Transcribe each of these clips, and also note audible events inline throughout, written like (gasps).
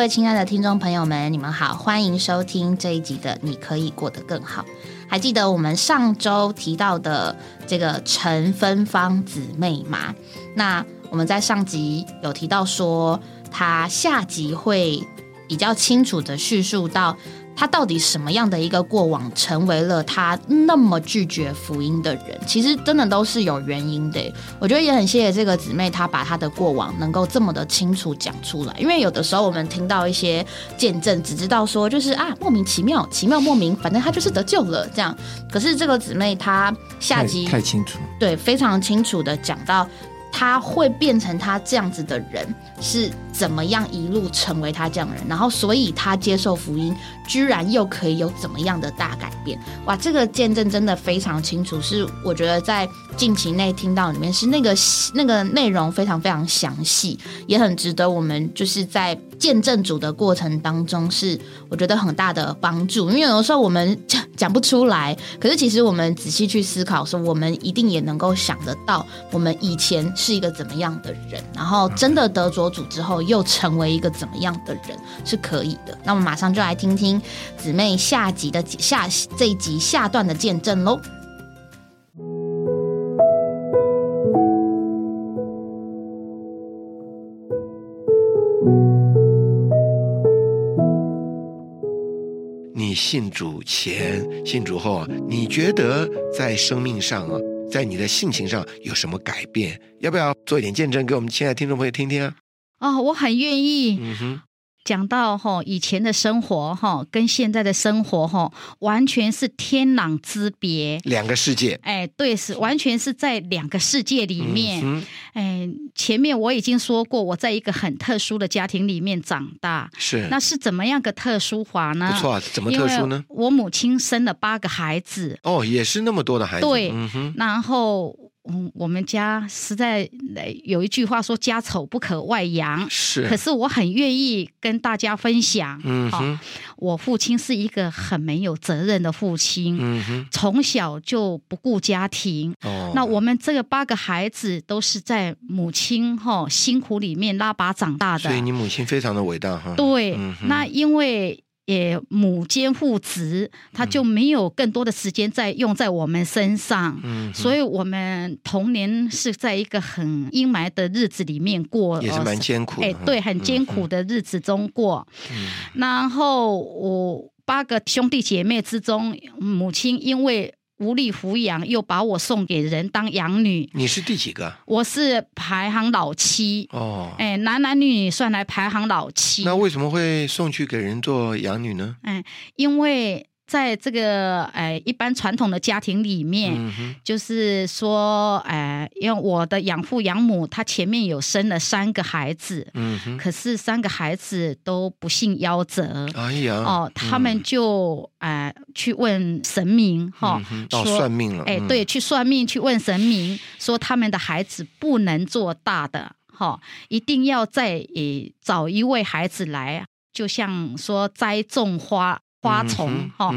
各位亲爱的听众朋友们，你们好，欢迎收听这一集的《你可以过得更好》。还记得我们上周提到的这个陈芬芳姊妹吗？那我们在上集有提到说，她下集会比较清楚的叙述到。他到底什么样的一个过往，成为了他那么拒绝福音的人？其实真的都是有原因的。我觉得也很谢谢这个姊妹，她把她的过往能够这么的清楚讲出来。因为有的时候我们听到一些见证，只知道说就是啊莫名其妙，奇妙莫名，反正他就是得救了这样。可是这个姊妹她下集太清楚，对，非常清楚的讲到。他会变成他这样子的人，是怎么样一路成为他这样人？然后，所以他接受福音，居然又可以有怎么样的大改变？哇，这个见证真的非常清楚，是我觉得在近期内听到里面是那个那个内容非常非常详细，也很值得我们就是在见证主的过程当中，是我觉得很大的帮助。因为有的时候我们讲不出来，可是其实我们仔细去思考，说我们一定也能够想得到，我们以前。是一个怎么样的人？然后真的得着主之后，又成为一个怎么样的人？是可以的。那我们马上就来听听姊妹下集的下这一集下段的见证喽。信主前、信主后，你觉得在生命上啊？在你的性情上有什么改变？要不要做一点见证给我们亲爱的听众朋友听听啊？哦，我很愿意。嗯哼。讲到哈以前的生活哈，跟现在的生活哈，完全是天壤之别，两个世界。哎，对，是完全是在两个世界里面。哎，前面我已经说过，我在一个很特殊的家庭里面长大。是，那是怎么样个特殊法呢？不错，怎么特殊呢？我母亲生了八个孩子。哦，也是那么多的孩子。对，然后。嗯，我们家实在有一句话说“家丑不可外扬”，是。可是我很愿意跟大家分享。嗯哼，我父亲是一个很没有责任的父亲。嗯哼，从小就不顾家庭。哦。那我们这个八个孩子都是在母亲哈辛苦里面拉拔长大的。所以你母亲非常的伟大哈。对。那因为。也母兼父职，他就没有更多的时间在用在我们身上，嗯，所以我们童年是在一个很阴霾的日子里面过，也是蛮艰苦，哎，对，很艰苦的日子中过。然后我八个兄弟姐妹之中，母亲因为。无力抚养，又把我送给人当养女。你是第几个？我是排行老七。哦，哎，男男女女算来排行老七。那为什么会送去给人做养女呢？哎，因为。在这个呃一般传统的家庭里面，就是说，哎，因为我的养父养母他前面有生了三个孩子，嗯哼，可是三个孩子都不幸夭折，哎呀，哦，他们就哎去问神明哈，说算命了，哎，对，去算命去问神明，说他们的孩子不能做大的，哈，一定要再诶找一位孩子来，就像说栽种花。花丛哈，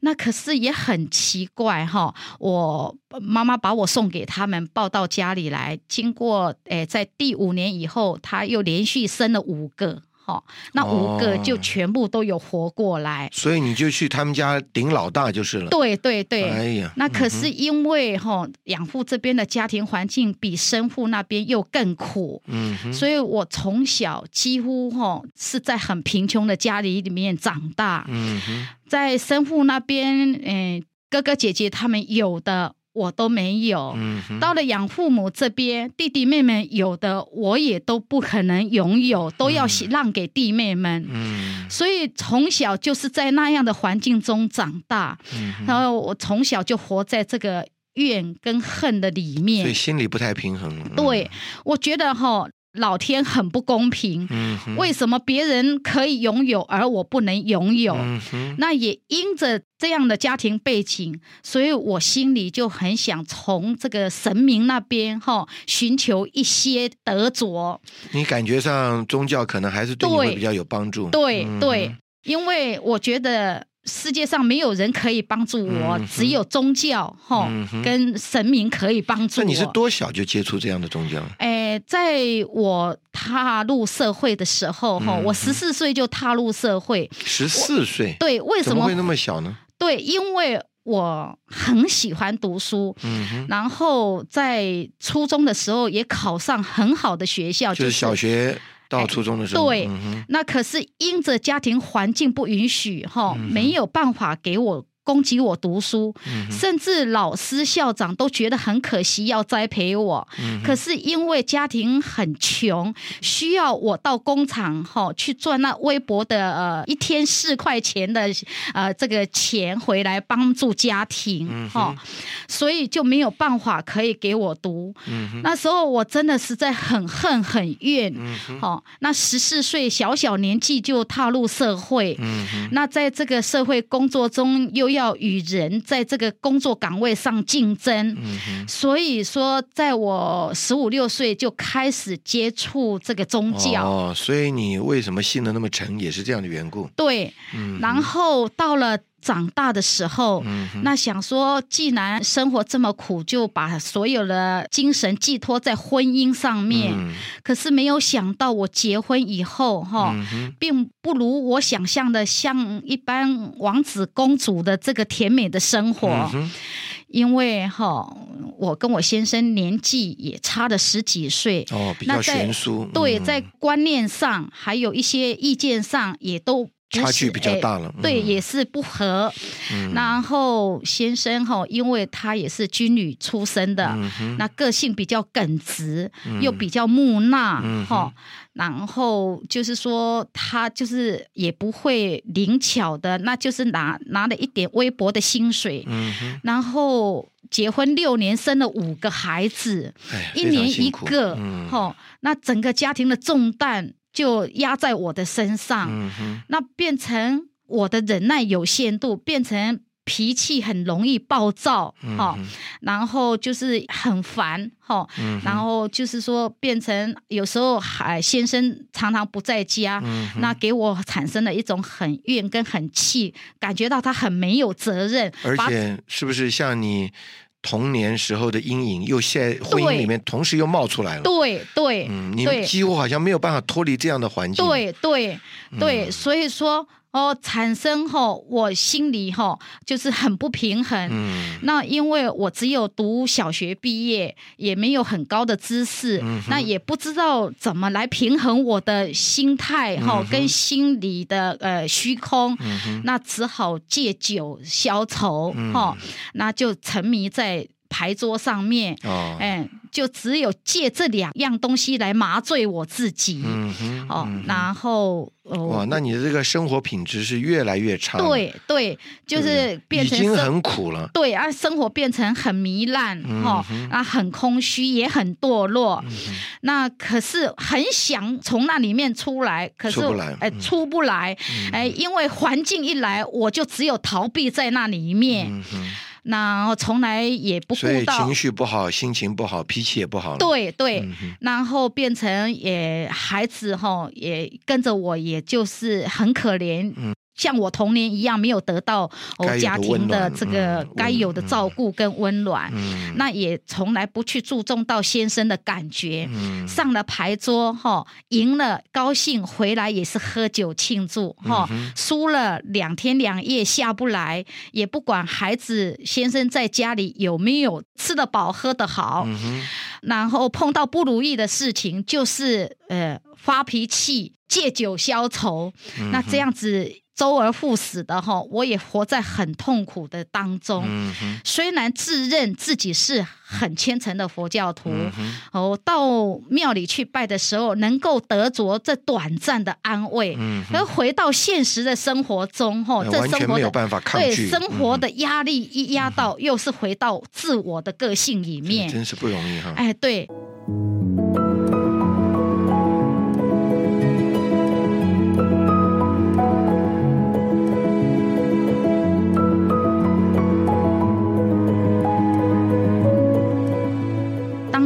那可是也很奇怪哈。我妈妈把我送给他们，抱到家里来。经过诶，在第五年以后，他又连续生了五个。哦，那五个就全部都有活过来，所以你就去他们家顶老大就是了。对对对，哎呀，那可是因为哈养父这边的家庭环境比生父那边又更苦，嗯，所以我从小几乎哈是在很贫穷的家里里面长大，嗯哼，在生父那边，嗯，哥哥姐姐他们有的。我都没有，到了养父母这边，弟弟妹妹有的我也都不可能拥有，都要让给弟妹们。嗯，所以从小就是在那样的环境中长大，然后我从小就活在这个怨跟恨的里面，所以心里不太平衡。对，我觉得哈。老天很不公平，嗯为什么别人可以拥有，而我不能拥有？嗯那也因着这样的家庭背景，所以我心里就很想从这个神明那边哈寻求一些得着。你感觉上宗教可能还是对你会比较有帮助？对对，因为我觉得世界上没有人可以帮助我，只有宗教哈跟神明可以帮助我。那你是多小就接触这样的宗教？哎，在我踏入社会的时候哈，我十四岁就踏入社会。十四岁？对，为什么会那么小呢？对，因为我很喜欢读书，嗯，然后在初中的时候也考上很好的学校，就是小学。到初中的时候，对，那可是因着家庭环境不允许，哈，没有办法给我。供给我读书，甚至老师校长都觉得很可惜，要栽培我。可是因为家庭很穷，需要我到工厂哈去赚那微薄的呃一天四块钱的呃这个钱回来帮助家庭哈，所以就没有办法可以给我读。那时候我真的实在很恨很怨。哦，那十四岁小小年纪就踏入社会，那在这个社会工作中又要。要与人在这个工作岗位上竞争，所以说，在我十五六岁就开始接触这个宗教。哦，所以你为什么信的那么沉，也是这样的缘故。对，然后到了。长大的时候，那想说，既然生活这么苦，就把所有的精神寄托在婚姻上面。可是没有想到，我结婚以后，哈，并不如我想象的像一般王子公主的这个甜美的生活。因为哈，我跟我先生年纪也差了十几岁，哦，比较悬殊。对，在观念上，还有一些意见上，也都。差距比较大了，对，也是不和。然后先生哈，因为他也是军旅出身的，那个性比较耿直，又比较木讷哈。然后就是说，他就是也不会灵巧的，那就是拿拿了一点微薄的薪水。然后结婚六年，生了五个孩子，一年一个哈。那整个家庭的重担。就压在我的身上，那变成我的忍耐有限度，变成脾气很容易暴躁，哈，然后就是很烦，哈，然后就是说变成有时候还先生常常不在家，那给我产生了一种很怨跟很气，感觉到他很没有责任，而且是不是像你？童年时候的阴影又在婚姻里面同时又冒出来了。对对，嗯，你几乎好像没有办法脱离这样的环境。对对对，所以说。哦，产生哦，我心里哈就是很不平衡。嗯，那因为我只有读小学毕业，也没有很高的知识，那也不知道怎么来平衡我的心态哈跟心理的呃虚空。嗯那只好借酒消愁哈，那就沉迷在牌桌上面。哦，哎。就只有借这两样东西来麻醉我自己，哦，然后哇，那你的这个生活品质是越来越差，对对，就是变成已经很苦了，对啊，生活变成很糜烂，哈啊，很空虚，也很堕落。那可是很想从那里面出来，可是哎出不来，哎，因为环境一来，我就只有逃避在那里面。那从来也不顾到情绪不好，心情不好，脾气也不好。对对，然后变成也孩子哈，也跟着我，也就是很可怜。像我童年一样没有得到家庭的这个该有的照顾跟温暖，那也从来不去注重到先生的感觉。上了牌桌哈，赢了高兴，回来也是喝酒庆祝哈。输了两天两夜下不来，也不管孩子先生在家里有没有吃得饱喝得好。然后碰到不如意的事情，就是呃发脾气，借酒消愁。那这样子。周而复始的哈，我也活在很痛苦的当中。虽然自认自己是很虔诚的佛教徒，哦，到庙里去拜的时候，能够得着这短暂的安慰。而回到现实的生活中，哈，这生活的对生活的压力一压到，又是回到自我的个性里面，真是不容易哈。哎，对。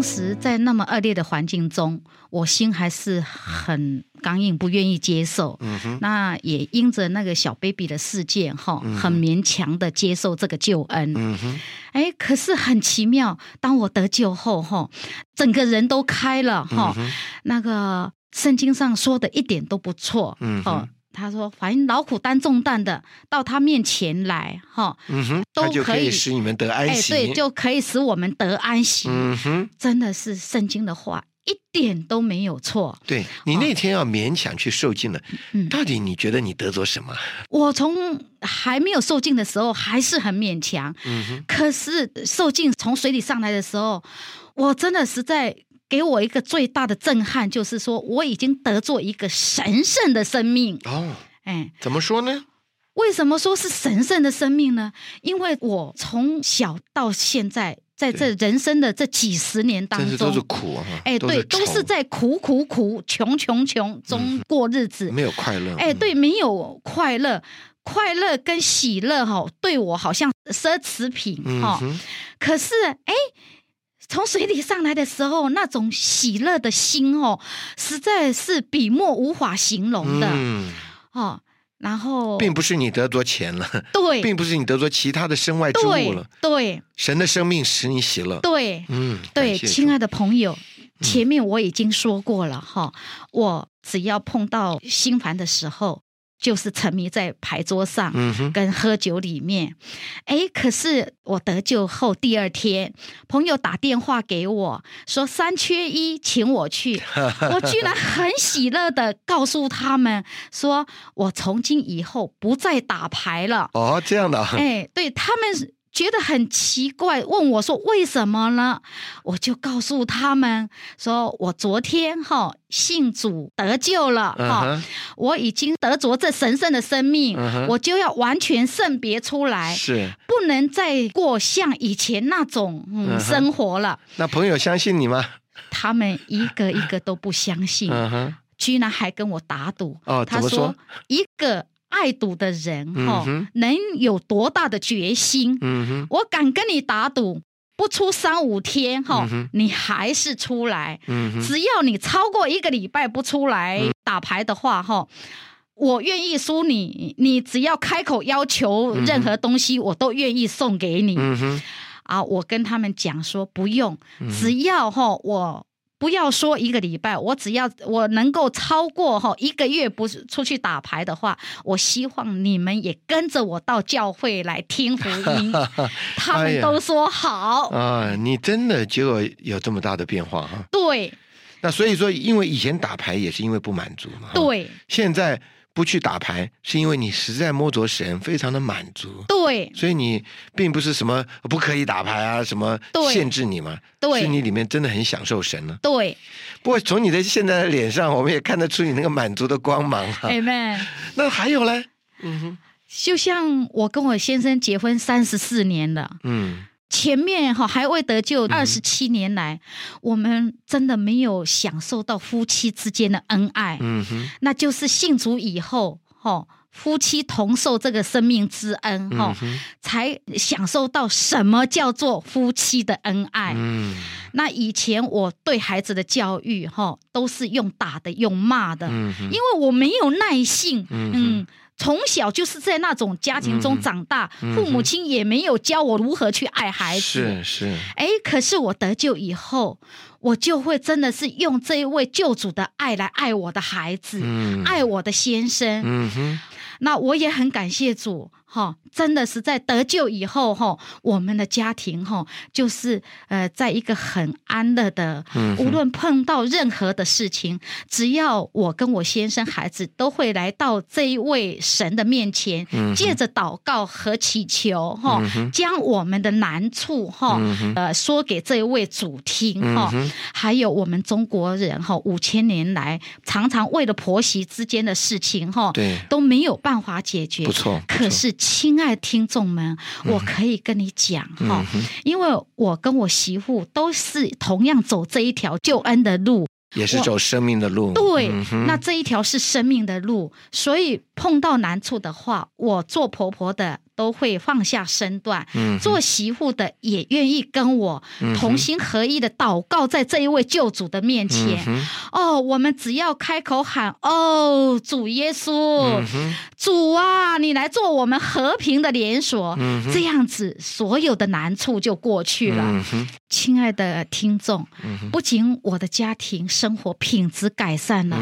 在在那么恶劣的环境中，我心还是很刚硬，不愿意接受。那也因着那个小 baby 的事件，哈，很勉强的接受这个救恩。哎，可是很奇妙，当我得救后，哈，整个人都开了，哈，那个圣经上说的一点都不错。嗯哼。他说：“凡劳苦担重担的，到他面前来，哈，嗯哼，都可以使你们得安息。对，就可以使我们得安息。嗯哼，真的是圣经的话，一点都没有错。对你那天要勉强去受尽了，到底你觉得你得着什么？我从还没有受尽的时候还是很勉强，嗯哼，可是受尽从水里上来的时候，我真的实在。”给我一个最大的震撼，就是说我已经得做一个神圣的生命哦。哎，怎么说呢？为什么说是神圣的生命呢？因为我从小到现在，在这人生的这几十年当中，都是苦啊！哎，对，都是在苦苦苦、穷穷穷中过日子，没有快乐。哎，对，没有快乐，快乐跟喜乐哈，对我好像奢侈品哈。可是，哎。从水里上来的时候，那种喜乐的心哦，实在是笔墨无法形容的。嗯。哦。然后，并不是你得着钱了，对，并不是你得着其他的身外之物了，对，神的生命使你喜乐，对，嗯，对，亲爱的朋友，前面我已经说过了哈，我只要碰到心烦的时候。就是沉迷在牌桌上，跟喝酒里面。哎，可是我得救后第二天，朋友打电话给我说三缺一，请我去。(laughs) 我居然很喜乐的告诉他们说，我从今以后不再打牌了。哦，这样的。哎，对他们。觉得很奇怪，问我说：“为什么呢？”我就告诉他们说：“我昨天哈信主得救了哈，我已经得着这神圣的生命，我就要完全圣别出来，是不能再过像以前那种嗯生活了。”那朋友相信你吗？他们一个一个都不相信，居然还跟我打赌。哦，他说一个。爱赌的人哈，能有多大的决心？我敢跟你打赌，不出三五天哈，你还是出来。只要你超过一个礼拜不出来打牌的话哈，我愿意输你。你只要开口要求任何东西，我都愿意送给你。啊，我跟他们讲说不用，只要哈我。不要说一个礼拜，我只要我能够超过哈一个月不出去打牌的话，我希望你们也跟着我到教会来听福音。(laughs) 他们都说好啊！你真的结果有这么大的变化哈？对。那所以说，因为以前打牌也是因为不满足嘛。对。现在。不去打牌，是因为你实在摸着神，非常的满足。对，所以你并不是什么不可以打牌啊，什么限制你嘛。对，是你里面真的很享受神呢。对。不过从你的现在的脸上，我们也看得出你那个满足的光芒哈。Amen。(laughs) 那还有嘞？嗯哼，就像我跟我先生结婚三十四年了。嗯。前面哈还未得救，二十七年来，我们真的没有享受到夫妻之间的恩爱。嗯哼，那就是信主以后哈，夫妻同受这个生命之恩哈，才享受到什么叫做夫妻的恩爱。嗯，那以前我对孩子的教育哈，都是用打的，用骂的，嗯因为我没有耐性。嗯。从小就是在那种家庭中长大，父母亲也没有教我如何去爱孩子。是是。哎，可是我得救以后，我就会真的是用这一位救主的爱来爱我的孩子，爱我的先生。嗯哼。那我也很感谢主。哈，真的是在得救以后，哈，我们的家庭，哈，就是呃，在一个很安乐的，无论碰到任何的事情，只要我跟我先生、孩子都会来到这一位神的面前，借着祷告和祈求，哈，将我们的难处，哈，呃，说给这一位主听，哈，还有我们中国人，哈，五千年来常常为了婆媳之间的事情，哈，对，都没有办法解决，不错，可是。亲爱的听众们，我可以跟你讲哈，因为我跟我媳妇都是同样走这一条救恩的路，也是走生命的路。对，那这一条是生命的路，所以碰到难处的话，我做婆婆的都会放下身段，做媳妇的也愿意跟我同心合意的祷告，在这一位救主的面前。哦，我们只要开口喊：“哦，主耶稣，主啊，你来做我们和平的连锁。”这样子，所有的难处就过去了。亲爱的听众，不仅我的家庭生活品质改善了，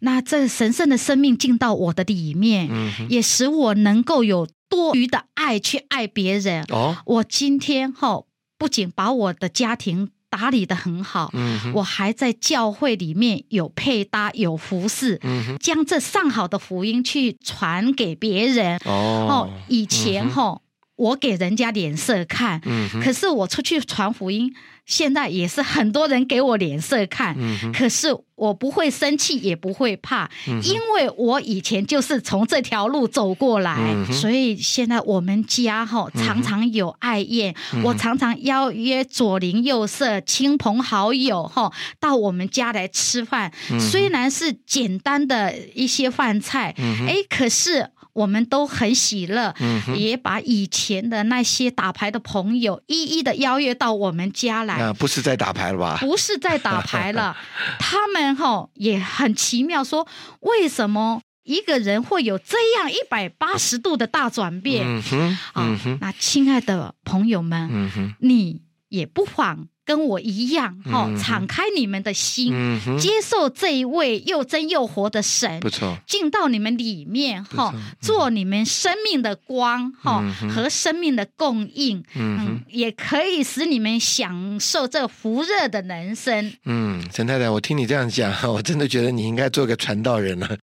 那这神圣的生命进到我的里面，也使我能够有多余的爱去爱别人。哦，我今天哈不仅把我的家庭打理的很好，我还在教会里面有配搭有服侍，将这上好的福音去传给别人。哦，以前哈。我给人家脸色看，可是我出去传福音，现在也是很多人给我脸色看，可是我不会生气，也不会怕，因为我以前就是从这条路走过来，所以现在我们家哈常常有爱宴，我常常邀约左邻右舍、亲朋好友哈到我们家来吃饭，虽然是简单的一些饭菜，哎，可是。我们都很喜乐，也把以前的那些打牌的朋友一一的邀约到我们家来。啊，不是在打牌了吧？不是在打牌了，(laughs) 他们哈也很奇妙，说为什么一个人会有这样一百八十度的大转变？啊，那亲爱的朋友们，你也不妨。跟我一样，哈，敞开你们的心，接受这一位又真又活的神，不错，进到你们里面，哈，做你们生命的光，哈，和生命的供应，嗯，也可以使你们享受这福热的人生。嗯，陈太太，我听你这样讲，(laughs) 我真的觉得你应该做个传道人了。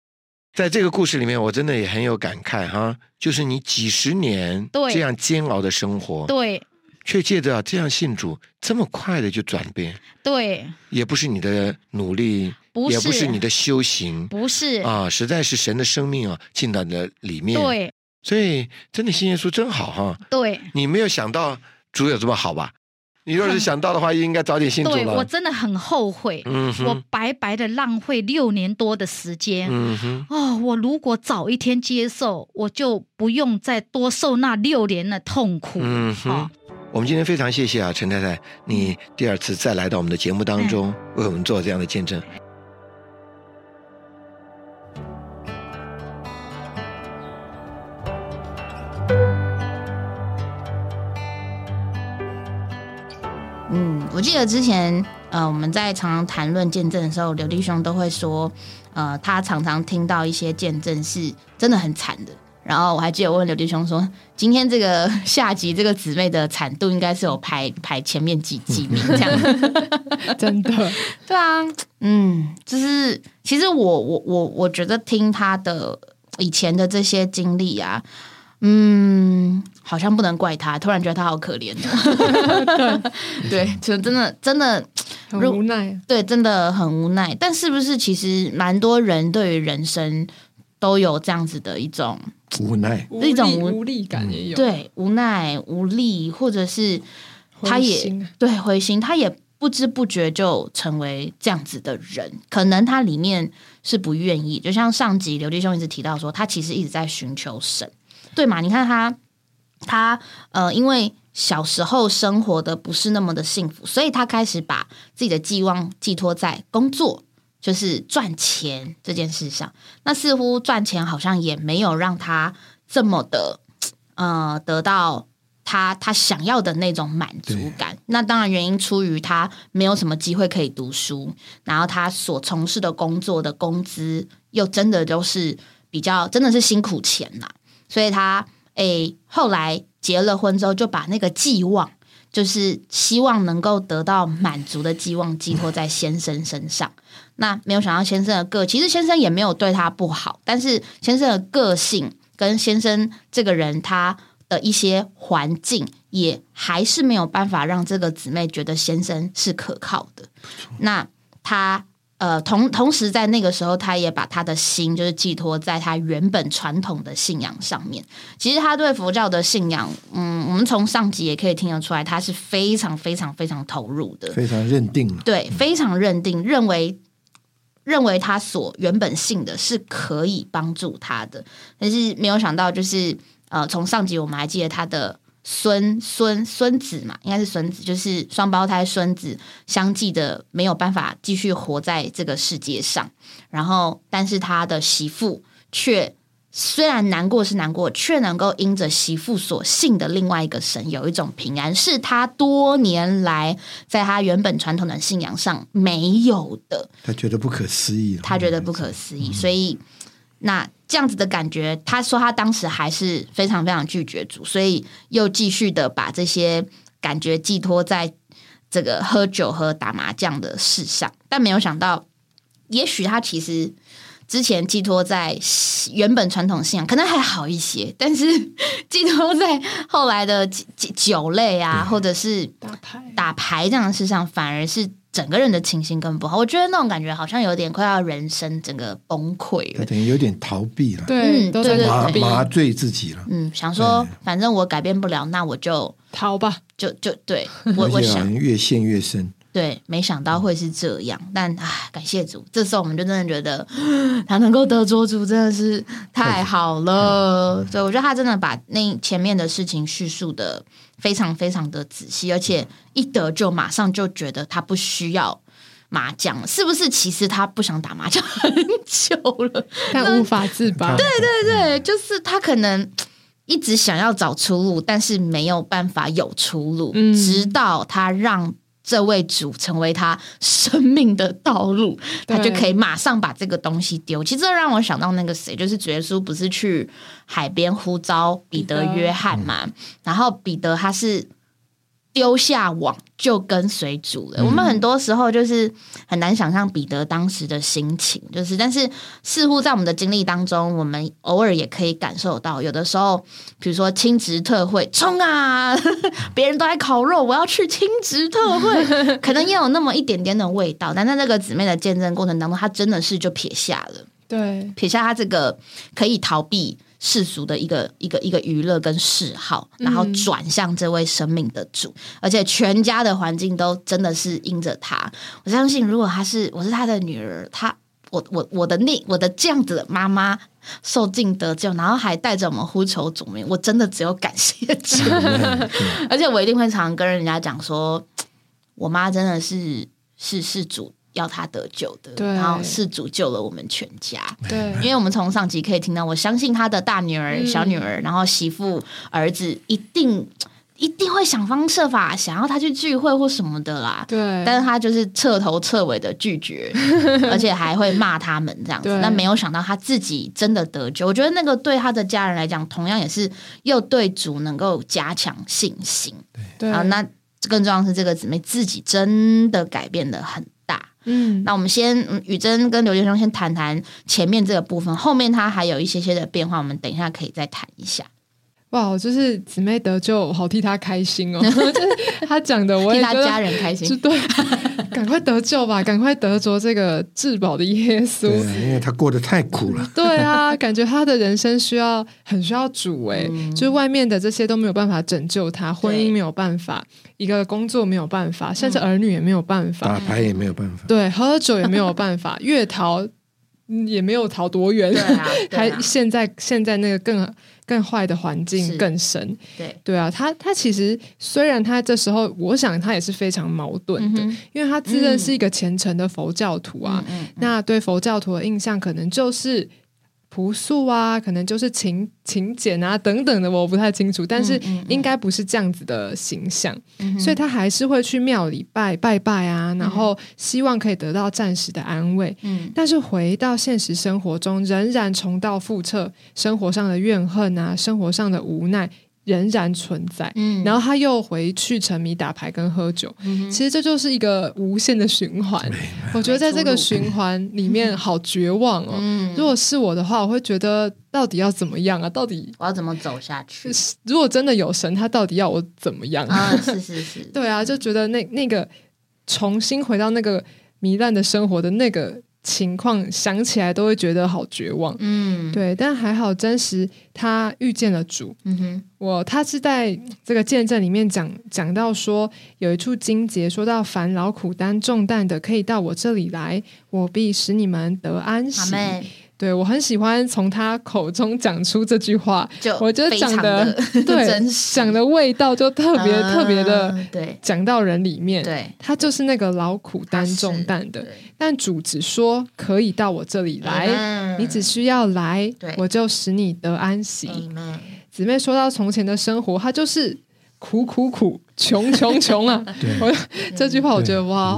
在这个故事里面，我真的也很有感慨，哈，就是你几十年这样煎熬的生活，对。却借着这样信主，这么快的就转变，对，也不是你的努力，也不是你的修行，不是。啊，实在是神的生命啊进到你的里面，对，所以真的信耶稣真好哈，对，你没有想到主有这么好吧？你若是想到的话，应该早点信主了。我真的很后悔，嗯，我白白的浪费六年多的时间，嗯哼，哦，我如果早一天接受，我就不用再多受那六年的痛苦，嗯哼。我们今天非常谢谢啊，陈太太，你第二次再来到我们的节目当中，为我们做这样的见证。嗯，我记得之前呃，我们在常常谈论见证的时候，刘弟兄都会说，呃，他常常听到一些见证是真的很惨的。然后我还记得问刘弟兄说：“今天这个 (laughs) 下集这个姊妹的惨度应该是有排排前面几几名这样，(laughs) 真的 (laughs) 对啊，嗯，就是其实我我我我觉得听他的以前的这些经历啊，嗯，好像不能怪他，突然觉得他好可怜，对对，就真的真的很无奈，对，真的很无奈。但是不是其实蛮多人对于人生都有这样子的一种。无奈，一种无力感也有。对，无奈、无力，或者是他也对灰心，他也不知不觉就成为这样子的人。可能他里面是不愿意，就像上集刘弟兄一直提到说，他其实一直在寻求神，对嘛？你看他，他呃，因为小时候生活的不是那么的幸福，所以他开始把自己的寄望寄托在工作。就是赚钱这件事上，那似乎赚钱好像也没有让他这么的，呃，得到他他想要的那种满足感。那当然原因出于他没有什么机会可以读书，然后他所从事的工作的工资又真的都是比较真的是辛苦钱啦，所以他诶后来结了婚之后就把那个寄望，就是希望能够得到满足的寄望寄托在先生身上。那没有想到先生的个，其实先生也没有对他不好，但是先生的个性跟先生这个人他的一些环境，也还是没有办法让这个姊妹觉得先生是可靠的。那他呃同同时在那个时候，他也把他的心就是寄托在他原本传统的信仰上面。其实他对佛教的信仰，嗯，我们从上集也可以听得出来，他是非常非常非常投入的，非常认定，对，非常认定，认为。认为他所原本信的是可以帮助他的，但是没有想到，就是呃，从上集我们还记得他的孙孙孙子嘛，应该是孙子，就是双胞胎孙子相继的没有办法继续活在这个世界上，然后但是他的媳妇却。虽然难过是难过，却能够因着媳妇所信的另外一个神，有一种平安，是他多年来在他原本传统的信仰上没有的。他觉得不可思议，他觉得不可思议，所以那这样子的感觉，他说他当时还是非常非常拒绝主，所以又继续的把这些感觉寄托在这个喝酒和打麻将的事上，但没有想到，也许他其实。之前寄托在原本传统信仰可能还好一些，但是 (laughs) 寄托在后来的酒类啊，或者是打牌打牌这样的事上，反而是整个人的情形更不好。我觉得那种感觉好像有点快要人生整个崩溃了，等于有点逃避了，对，对对对，麻醉自己了。嗯，想说反正我改变不了，那我就逃吧，就就对 (laughs) 我我想越陷越深。对，没想到会是这样，但唉，感谢主，这时候我们就真的觉得 (gasps) 他能够得着主真的是太好了。所以我觉得他真的把那前面的事情叙述的非常非常的仔细，而且一得就马上就觉得他不需要麻将，是不是？其实他不想打麻将很久了，但无法自拔。对对对，就是他可能一直想要找出路，但是没有办法有出路，直到他让。这位主成为他生命的道路，他就可以马上把这个东西丢。其实这让我想到那个谁，就是主耶稣不是去海边呼召彼得、约翰嘛？然后彼得他是。丢下网就跟随主了。我们很多时候就是很难想象彼得当时的心情，就是，但是似乎在我们的经历当中，我们偶尔也可以感受到，有的时候，比如说亲职特会，冲啊！(laughs) 别人都在烤肉，我要去亲职特会，可能也有那么一点点的味道。但在那个姊妹的见证过程当中，她真的是就撇下了，对，撇下她这个可以逃避。世俗的一个一个一个娱乐跟嗜好，然后转向这位生命的主，而且全家的环境都真的是因着他。我相信，如果他是我是他的女儿，他我我我的那我的这样子的妈妈受尽得救，然后还带着我们呼求主名，我真的只有感谢主。(laughs) 而且我一定会常跟人家讲说，我妈真的是是是主。要他得救的，然后是主救了我们全家。对，因为我们从上集可以听到，我相信他的大女儿、小女儿，然后媳妇、儿子，一定一定会想方设法想要他去聚会或什么的啦。对，但是他就是彻头彻尾的拒绝，(laughs) 而且还会骂他们这样子。那没有想到他自己真的得救，我觉得那个对他的家人来讲，同样也是又对主能够加强信心。对，啊，那更重要是这个姊妹自己真的改变的很。嗯，那我们先宇珍跟刘建雄先谈谈前面这个部分，后面他还有一些些的变化，我们等一下可以再谈一下。哇，就是姊妹得救，好替他开心哦！(laughs) 就是他讲的，我也替他家人开心。对，(laughs) 赶快得救吧，赶快得着这个至宝的耶稣。因为他过得太苦了。(laughs) 对啊，感觉他的人生需要很需要主哎，就是外面的这些都没有办法拯救他，婚姻没有办法，一个工作没有办法，甚至儿女也没有办法，打牌也没有办法，对，喝酒也没有办法，越逃也没有逃多远，还现在现在那个更。更坏的环境更深，对。对啊，他他其实虽然他这时候，我想他也是非常矛盾的，因为他自认是一个虔诚的佛教徒啊，那对佛教徒的印象可能就是。朴素啊，可能就是勤勤俭啊等等的，我不太清楚，但是应该不是这样子的形象，所以他还是会去庙里拜拜拜啊，然后希望可以得到暂时的安慰。嗯，但是回到现实生活中，仍然重蹈覆辙，生活上的怨恨啊，生活上的无奈。仍然存在，嗯，然后他又回去沉迷打牌跟喝酒，其实这就是一个无限的循环。我觉得在这个循环里面好绝望哦。如果是我的话，我会觉得到底要怎么样啊？到底我要怎么走下去？如果真的有神，他到底要我怎么样啊？是是是，(laughs) 对啊，就觉得那那个重新回到那个糜烂的生活的那个。情况想起来都会觉得好绝望，嗯，对，但还好，真实他遇见了主，嗯哼，我他是在这个见证里面讲讲到说，有一处经节说到，烦劳苦担重担的，可以到我这里来，我必使你们得安息。对，我很喜欢从他口中讲出这句话，就我觉得讲的 (laughs) 对，讲的味道就特别特别的，对，讲到人里面，对，他就是那个劳苦担重担的，但主只说可以到我这里来，你只需要来，我就使你得安息。姊妹说到从前的生活，他就是苦苦苦，穷穷穷啊，(laughs) 我这句话我觉得哇。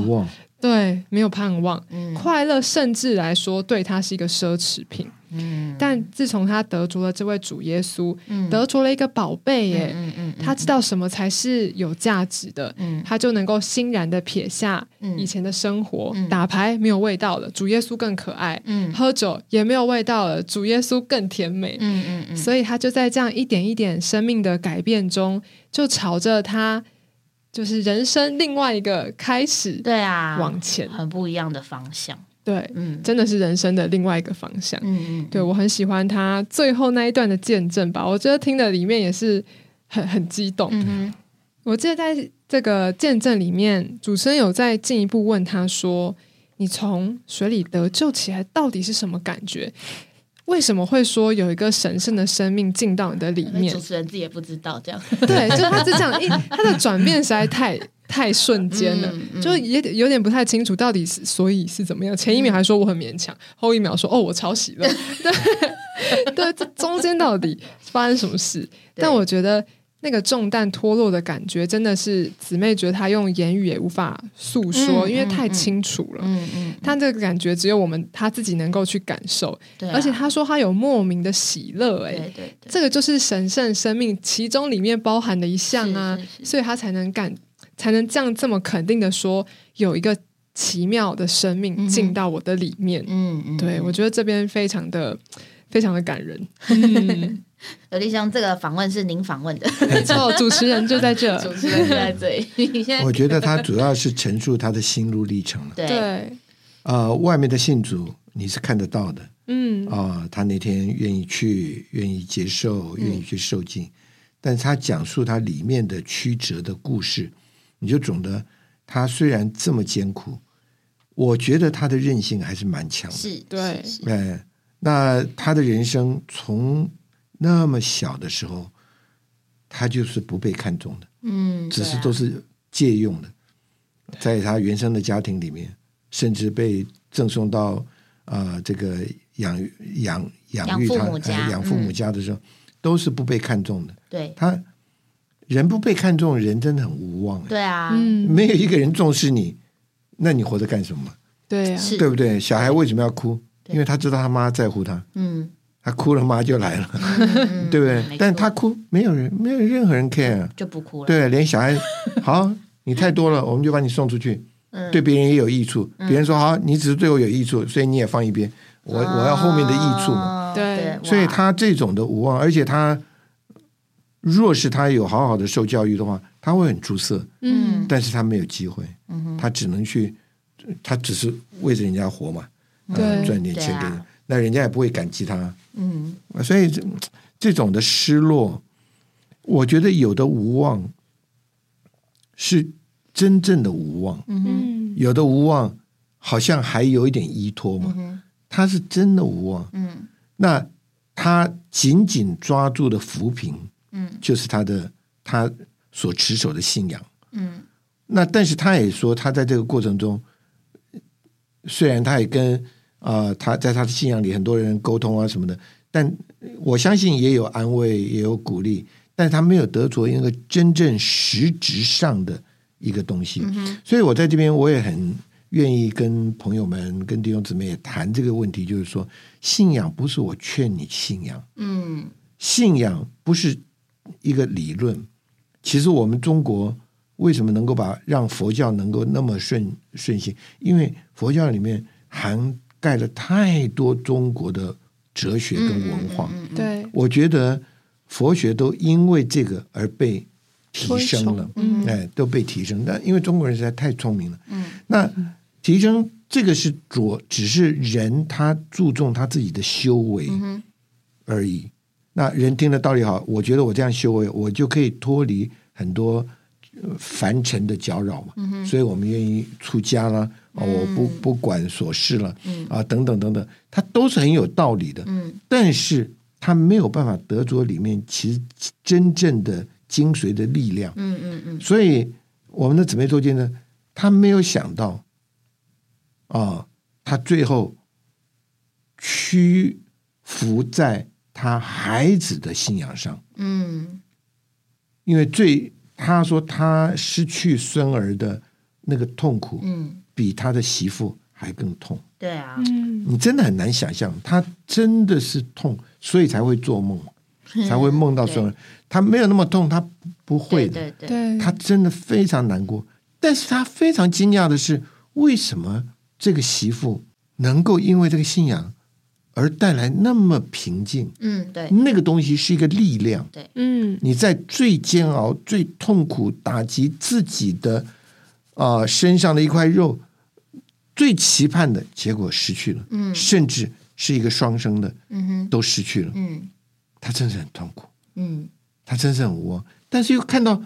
对，没有盼望，快乐甚至来说，对他是一个奢侈品。嗯，但自从他得着了这位主耶稣，得着了一个宝贝耶，嗯嗯，他知道什么才是有价值的，嗯，他就能够欣然的撇下以前的生活，打牌没有味道了，主耶稣更可爱，嗯，喝酒也没有味道了，主耶稣更甜美，嗯嗯嗯，所以他就在这样一点一点生命的改变中，就朝着他。就是人生另外一个开始，对啊，往前很不一样的方向，对，嗯，真的是人生的另外一个方向，嗯嗯，对我很喜欢他最后那一段的见证吧，我觉得听的里面也是很很激动，嗯我记得在这个见证里面，主持人有再进一步问他说：“你从水里得救起来，到底是什么感觉？”为什么会说有一个神圣的生命进到你的里面？(laughs) 主持人自己也不知道这样。对，就他是这样，一他的转变实在太太瞬间了，就也有点不太清楚到底是所以是怎么样。前一秒还说我很勉强，后一秒说哦我抄袭了。(laughs) 对对，这中间到底发生什么事？但我觉得。那个重担脱落的感觉，真的是姊妹觉得她用言语也无法诉说，因为太清楚了。嗯嗯，她这个感觉只有我们她自己能够去感受。对，而且她说她有莫名的喜乐，哎，对对，这个就是神圣生命其中里面包含的一项啊，所以她才能感，才能这样这么肯定的说，有一个奇妙的生命进到我的里面。嗯嗯，对我觉得这边非常的非常的感人。(laughs) 有点像这个访问是您访问的，没错，(laughs) 主持人就在这，主持人就在这里。(laughs) 我觉得他主要是陈述他的心路历程了。对，呃，外面的信主你是看得到的，嗯，啊，他那天愿意去，愿意接受，愿意去受尽，但是他讲述他里面的曲折的故事，你就懂得他虽然这么艰苦，我觉得他的韧性还是蛮强的。是对，哎，那他的人生从。那么小的时候，他就是不被看重的，嗯，只是都是借用的，在他原生的家庭里面，甚至被赠送到啊这个养养养育他养父母家的时候，都是不被看重的。对，他人不被看重，人真的很无望。对啊，没有一个人重视你，那你活着干什么？对啊，对不对？小孩为什么要哭？因为他知道他妈在乎他。嗯。他哭了，妈就来了，(laughs) 对不对？但他哭，没有人，没有任何人 care，就不哭了。对，连小孩，(laughs) 好，你太多了，我们就把你送出去，对别人也有益处。别人说好，你只是对我有益处，所以你也放一边，我我要后面的益处嘛。对，所以他这种的无望，而且他若是他有好好的受教育的话，他会很出色。嗯，但是他没有机会，他只能去，他只是为着人家活嘛，对，赚点钱给，那人家也不会感激他。嗯，所以这这种的失落，我觉得有的无望是真正的无望，嗯，有的无望好像还有一点依托嘛，他是真的无望，嗯，那他紧紧抓住的扶贫，嗯，就是他的他所持守的信仰，嗯，那但是他也说，他在这个过程中，虽然他也跟。啊，他在他的信仰里，很多人沟通啊什么的，但我相信也有安慰，也有鼓励，但是他没有得着一个真正实质上的一个东西。所以我在这边我也很愿意跟朋友们、跟弟兄姊妹也谈这个问题，就是说，信仰不是我劝你信仰，嗯，信仰不是一个理论。其实我们中国为什么能够把让佛教能够那么顺顺心？因为佛教里面涵。盖了太多中国的哲学跟文化，对，我觉得佛学都因为这个而被提升了，哎，都被提升。但因为中国人实在太聪明了，嗯，那提升这个是着，只是人他注重他自己的修为而已。那人听了道理好，我觉得我这样修为，我就可以脱离很多凡尘的搅扰嘛。所以我们愿意出家了，我不不管琐事了，嗯啊，等等等等，他都是很有道理的。嗯，但是他没有办法得着里面其实真正的精髓的力量。嗯嗯嗯。所以我们的姊妹周间呢，他没有想到，啊，他最后屈服在。他孩子的信仰上，嗯，因为最他说他失去孙儿的那个痛苦，嗯，比他的媳妇还更痛。对啊，嗯，你真的很难想象，他真的是痛，所以才会做梦，(laughs) 才会梦到孙儿。他没有那么痛，他不会的。对对，他真的非常难过。但是他非常惊讶的是，为什么这个媳妇能够因为这个信仰？而带来那么平静，嗯，对，那个东西是一个力量，对，嗯，你在最煎熬、最痛苦、打击自己的啊身上的一块肉，最期盼的结果失去了，嗯，甚至是一个双生的，嗯哼，都失去了，嗯，他真是很痛苦，嗯，他真是很无望，但是又看到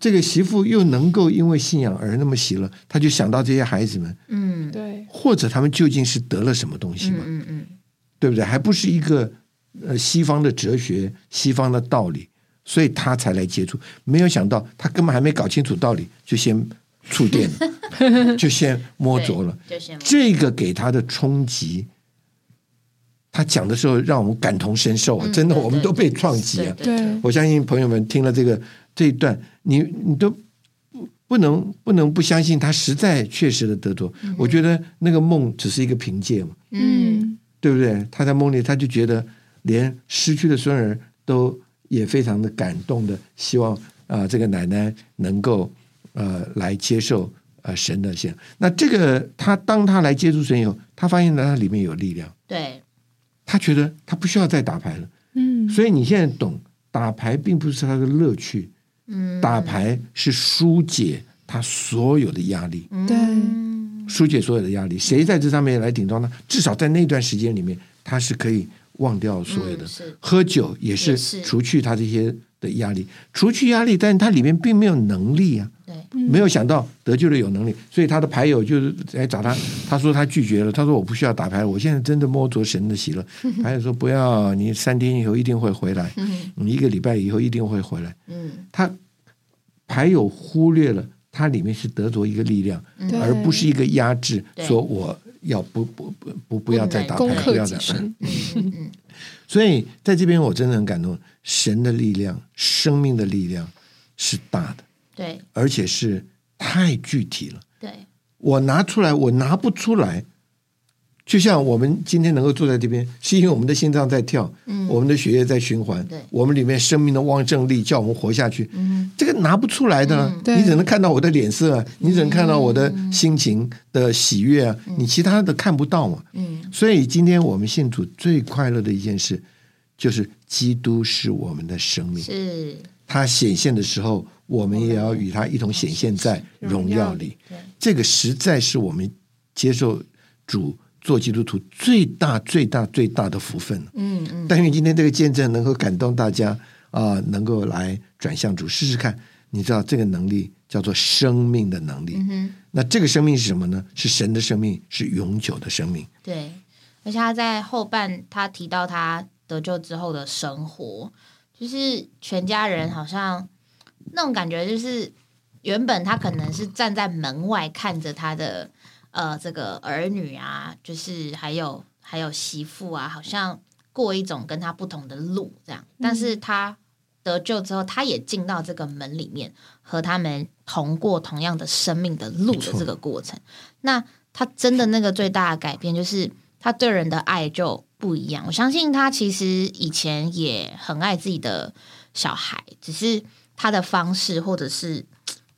这个媳妇又能够因为信仰而那么喜乐，他就想到这些孩子们，嗯，对，或者他们究竟是得了什么东西吗？嗯嗯。对不对？还不是一个呃西方的哲学、西方的道理，所以他才来接触。没有想到，他根本还没搞清楚道理，就先触电了，(laughs) 就先摸着了。这个给他的冲击，他讲的时候让我们感同身受啊！真的，我们都被撞击啊！对，我相信朋友们听了这个这一段，你你都不不能不能不相信他实在确实的得着。我觉得那个梦只是一个凭借嘛。嗯。对不对？他在梦里，他就觉得连失去的孙儿都也非常的感动的，希望啊，这个奶奶能够呃来接受呃神的线。那这个他当他来接触神以后，他发现他里面有力量。对，他觉得他不需要再打牌了。嗯，所以你现在懂，打牌并不是他的乐趣。嗯，打牌是疏解他所有的压力。对。疏解所有的压力，谁在这上面来顶撞呢？至少在那段时间里面，他是可以忘掉所有的。喝酒也是除去他这些的压力，除去压力，但是他里面并没有能力啊。对，没有想到得救的有能力，所以他的牌友就是来找他，他说他拒绝了，他说我不需要打牌，我现在真的摸着神的喜乐。(laughs) 牌友说不要，你三天以后一定会回来，你一个礼拜以后一定会回来。嗯，他牌友忽略了。它里面是得着一个力量，而不是一个压制。说我要不不不不不要再打牌，不要再。(laughs) 所以在这边我真的很感动，神的力量、生命的力量是大的，对，而且是太具体了。对，我拿出来，我拿不出来。就像我们今天能够坐在这边，是因为我们的心脏在跳，嗯，我们的血液在循环，对，我们里面生命的旺盛力叫我们活下去，嗯，这个拿不出来的，你只能看到我的脸色，你只能看到我的心情的喜悦啊，你其他的看不到嘛，嗯，所以今天我们信主最快乐的一件事，就是基督是我们的生命，是，他显现的时候，我们也要与他一同显现在荣耀里，这个实在是我们接受主。做基督徒最大、最大、最大的福分嗯嗯。但愿今天这个见证能够感动大家啊，能够来转向主试试看。你知道这个能力叫做生命的能力。嗯那这个生命是什么呢？是神的生命，是永久的生命。对。而且他在后半，他提到他得救之后的生活，就是全家人好像那种感觉，就是原本他可能是站在门外看着他的。呃，这个儿女啊，就是还有还有媳妇啊，好像过一种跟他不同的路这样。但是他得救之后，他也进到这个门里面，和他们同过同样的生命的路的这个过程。那他真的那个最大的改变，就是他对人的爱就不一样。我相信他其实以前也很爱自己的小孩，只是他的方式或者是。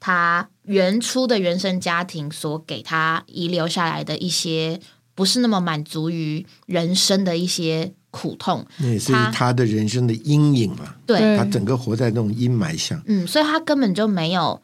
他原初的原生家庭所给他遗留下来的一些，不是那么满足于人生的一些苦痛，那也是他的人生的阴影嘛。对，他整个活在那种阴霾下。嗯，所以他根本就没有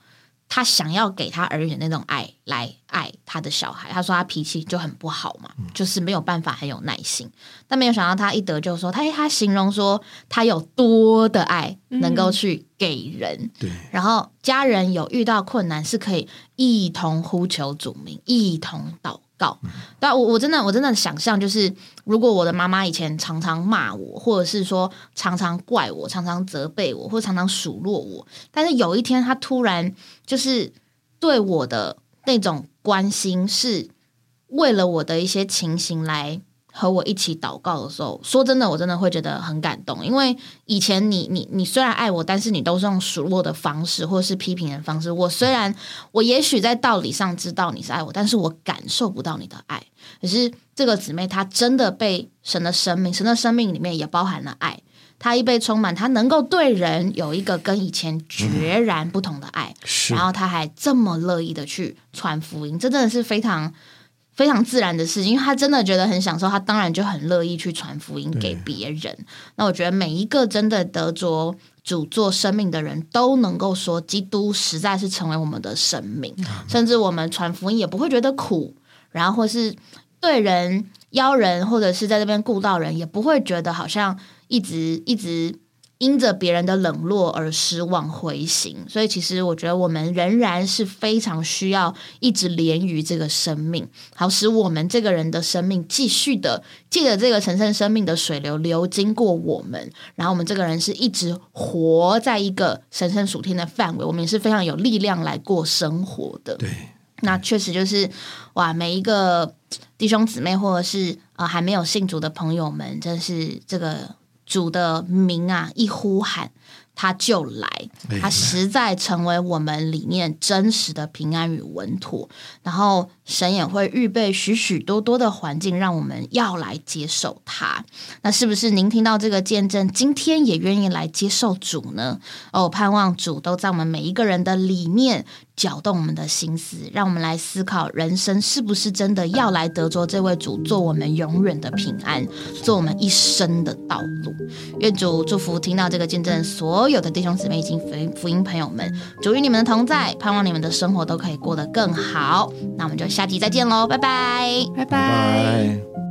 他想要给他儿女的那种爱来爱他的小孩。他说他脾气就很不好嘛，就是没有办法很有耐心。但没有想到他一得就说他他形容说他有多的爱能够去给人。对，然后家人有遇到困难是可以一同呼求主名，一同祷。告，但，我我真的我真的想象，就是如果我的妈妈以前常常骂我，或者是说常常怪我，常常责备我，或常常数落我，但是有一天她突然就是对我的那种关心，是为了我的一些情形来。和我一起祷告的时候，说真的，我真的会觉得很感动，因为以前你你你虽然爱我，但是你都是用数落的方式或者是批评的方式。我虽然我也许在道理上知道你是爱我，但是我感受不到你的爱。可是这个姊妹她真的被神的生命，神的生命里面也包含了爱。她一被充满，她能够对人有一个跟以前决然不同的爱，然后她还这么乐意的去传福音，这真的是非常。非常自然的事情，因为他真的觉得很享受，他当然就很乐意去传福音给别人。那我觉得每一个真的得着主做生命的人都能够说，基督实在是成为我们的生命，甚至我们传福音也不会觉得苦，然后或是对人邀人，或者是在这边顾到人，也不会觉得好像一直一直。因着别人的冷落而失望回形，所以其实我觉得我们仍然是非常需要一直连于这个生命，好使我们这个人的生命继续的借着这个神圣生命的水流流经过我们，然后我们这个人是一直活在一个神圣属天的范围，我们也是非常有力量来过生活的。对，那确实就是哇，每一个弟兄姊妹或者是啊还没有信主的朋友们，真是这个。主的名啊，一呼喊。他就来，他实在成为我们里面真实的平安与稳妥。然后神也会预备许许多多的环境，让我们要来接受他。那是不是您听到这个见证，今天也愿意来接受主呢？哦，盼望主都在我们每一个人的里面搅动我们的心思，让我们来思考人生是不是真的要来得着这位主，做我们永远的平安，做我们一生的道路。愿主祝福听到这个见证所。有的弟兄姊妹以及福福音朋友们，主与你们的同在，盼望你们的生活都可以过得更好。那我们就下集再见喽，拜拜，拜拜。